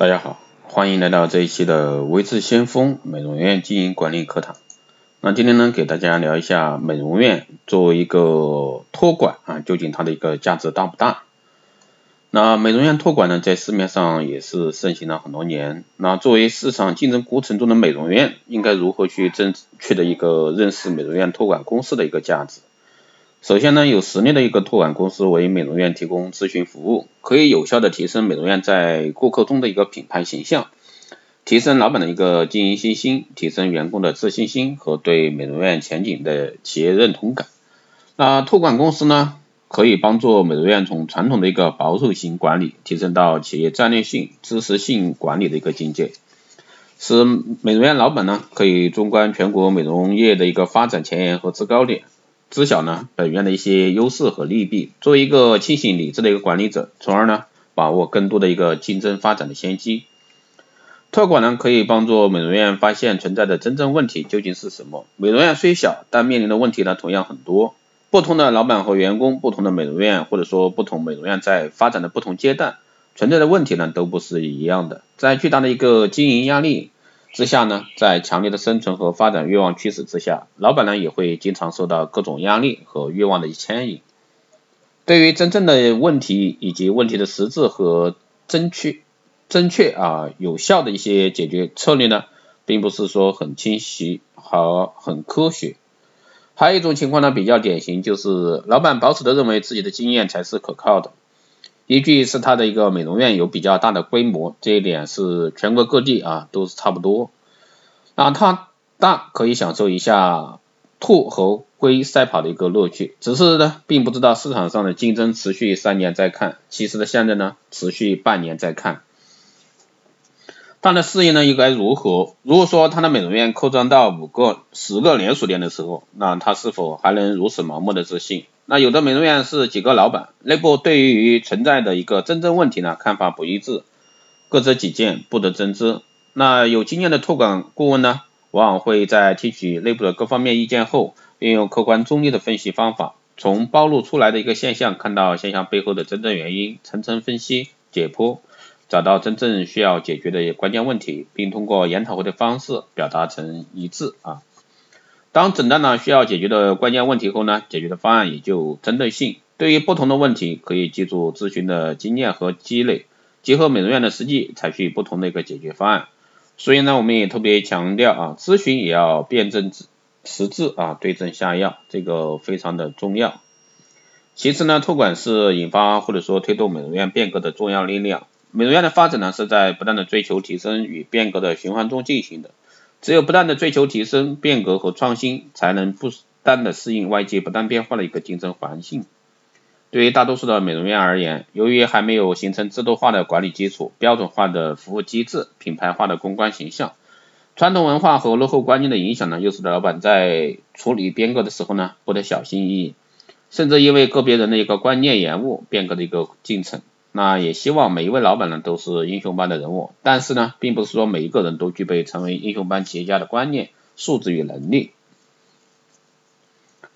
大家好，欢迎来到这一期的微智先锋美容院经营管理课堂。那今天呢，给大家聊一下美容院作为一个托管啊，究竟它的一个价值大不大？那美容院托管呢，在市面上也是盛行了很多年。那作为市场竞争过程中的美容院，应该如何去正确的一个认识美容院托管公司的一个价值？首先呢，有实力的一个托管公司为美容院提供咨询服务，可以有效的提升美容院在顾客中的一个品牌形象，提升老板的一个经营信心，提升员工的自信心和对美容院前景的企业认同感。那托管公司呢，可以帮助美容院从传统的一个保守型管理，提升到企业战略性、知识性管理的一个境界，使美容院老板呢，可以纵观全国美容业的一个发展前沿和制高点。知晓呢本院的一些优势和利弊，作为一个清醒理智的一个管理者，从而呢把握更多的一个竞争发展的先机。托管呢可以帮助美容院发现存在的真正问题究竟是什么。美容院虽小，但面临的问题呢同样很多。不同的老板和员工，不同的美容院或者说不同美容院在发展的不同阶段，存在的问题呢都不是一样的。在巨大的一个经营压力。之下呢，在强烈的生存和发展欲望驱使之下，老板呢也会经常受到各种压力和欲望的牵引。对于真正的问题以及问题的实质和正确、正确啊有效的一些解决策略呢，并不是说很清晰和很科学。还有一种情况呢，比较典型，就是老板保守的认为自己的经验才是可靠的。依据是他的一个美容院有比较大的规模，这一点是全国各地啊都是差不多。那他大可以享受一下兔和龟赛跑的一个乐趣，只是呢并不知道市场上的竞争持续三年再看，其实呢现在呢持续半年再看。他的事业呢应该如何？如果说他的美容院扩张到五个、十个连锁店的时候，那他是否还能如此盲目的自信？那有的美容院是几个老板，内部对于存在的一个真正问题呢，看法不一致，各执己见，不得真知。那有经验的托管顾问呢，往往会在提取内部的各方面意见后，运用客观中立的分析方法，从暴露出来的一个现象，看到现象背后的真正原因，层层分析解剖，找到真正需要解决的关键问题，并通过研讨会的方式表达成一致啊。当诊断了需要解决的关键问题后呢，解决的方案也就针对性。对于不同的问题，可以记住咨询的经验和积累，结合美容院的实际，采取不同的一个解决方案。所以呢，我们也特别强调啊，咨询也要辩证实质啊，对症下药，这个非常的重要。其次呢，托管是引发或者说推动美容院变革的重要力量。美容院的发展呢，是在不断的追求提升与变革的循环中进行的。只有不断的追求提升、变革和创新，才能不断的适应外界不断变化的一个竞争环境。对于大多数的美容院而言，由于还没有形成制度化的管理基础、标准化的服务机制、品牌化的公关形象，传统文化和落后观念的影响呢，又使得老板在处理变革的时候呢，不得小心翼翼，甚至因为个别人的一个观念延误变革的一个进程。那也希望每一位老板呢都是英雄般的人物，但是呢，并不是说每一个人都具备成为英雄般企业家的观念、素质与能力。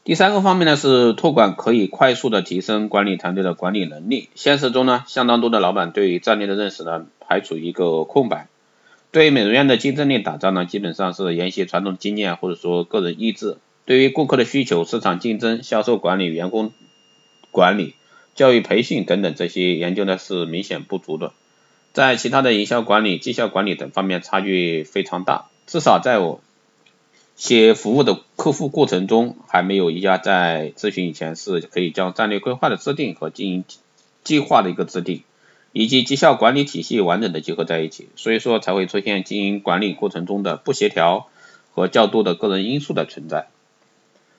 第三个方面呢是托管可以快速的提升管理团队的管理能力。现实中呢，相当多的老板对于战略的认识呢还处于一个空白，对美容院的竞争力打造呢基本上是沿袭传统经验或者说个人意志，对于顾客的需求、市场竞争、销售管理、员工管理。教育培训等等这些研究呢是明显不足的，在其他的营销管理、绩效管理等方面差距非常大，至少在我写服务的客户过程中，还没有一家在咨询以前是可以将战略规划的制定和经营计划的一个制定，以及绩效管理体系完整的结合在一起，所以说才会出现经营管理过程中的不协调和较多的个人因素的存在。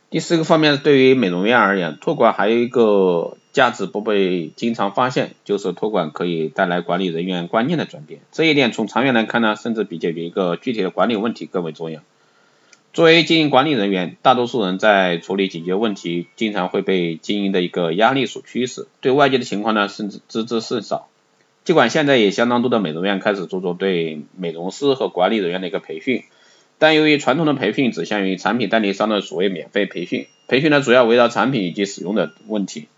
第四个方面，对于美容院而言，托管还有一个。价值不被经常发现，就是托管可以带来管理人员观念的转变。这一点从长远来看呢，甚至比解决一个具体的管理问题更为重要。作为经营管理人员，大多数人在处理解决问题，经常会被经营的一个压力所驱使，对外界的情况呢，甚至知之甚少。尽管现在也相当多的美容院开始注重对美容师和管理人员的一个培训，但由于传统的培训只限于产品代理商的所谓免费培训，培训呢主要围绕产品以及使用的问题。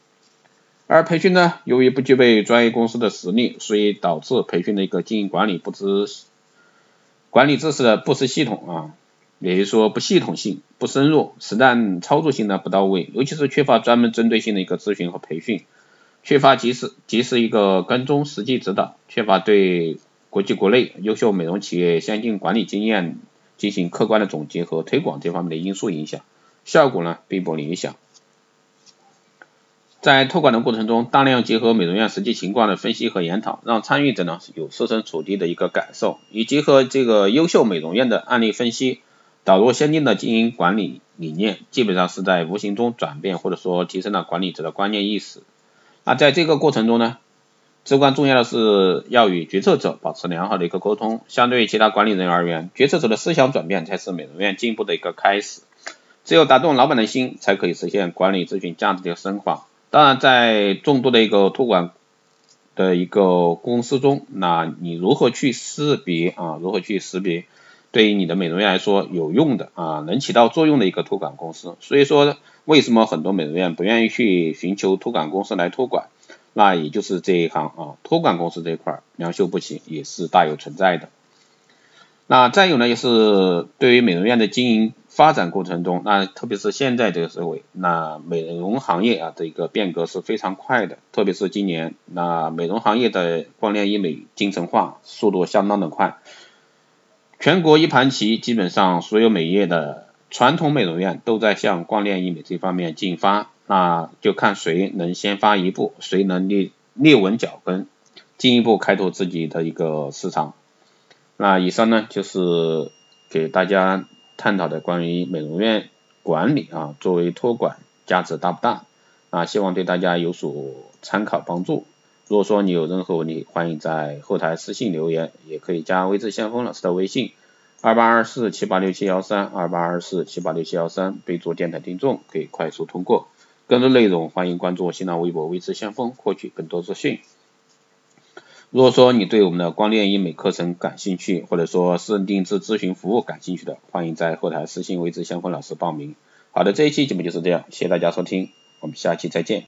而培训呢，由于不具备专业公司的实力，所以导致培训的一个经营管理不知管理知识的不是系统啊，也就是说不系统性、不深入，实战操作性呢不到位，尤其是缺乏专门针对性的一个咨询和培训，缺乏及时及时一个跟踪实际指导，缺乏对国际国内优秀美容企业先进管理经验进行客观的总结和推广这方面的因素影响，效果呢并不理想。在托管的过程中，大量结合美容院实际情况的分析和研讨，让参与者呢有设身处地的一个感受，以结合这个优秀美容院的案例分析，导入先进的经营管理理念，基本上是在无形中转变或者说提升了管理者的观念意识。那在这个过程中呢，至关重要的是要与决策者保持良好的一个沟通。相对于其他管理人员而言，决策者的思想转变才是美容院进步的一个开始。只有打动老板的心，才可以实现管理咨询价值的深化。当然，在众多的一个托管的一个公司中，那你如何去识别啊？如何去识别对于你的美容院来说有用的啊，能起到作用的一个托管公司？所以说，为什么很多美容院不愿意去寻求托管公司来托管？那也就是这一行啊，托管公司这一块良莠不齐，也是大有存在的。那再有呢，就是对于美容院的经营。发展过程中，那特别是现在这个社会，那美容行业啊，这一个变革是非常快的。特别是今年，那美容行业的光电医美精神化速度相当的快。全国一盘棋，基本上所有美业的传统美容院都在向光电医美这方面进发。那就看谁能先发一步，谁能立立稳脚跟，进一步开拓自己的一个市场。那以上呢，就是给大家。探讨的关于美容院管理啊，作为托管价值大不大？啊，希望对大家有所参考帮助。如果说你有任何问题，欢迎在后台私信留言，也可以加微智先锋老师的微信二八二四七八六七幺三二八二四七八六七幺三，备注电台听众，可以快速通过。更多内容欢迎关注新浪微博微智先锋，获取更多资讯。如果说你对我们的光电医美课程感兴趣，或者说私人定制咨询服务感兴趣的，欢迎在后台私信位置相关老师报名。好的，这一期节目就是这样，谢谢大家收听，我们下期再见。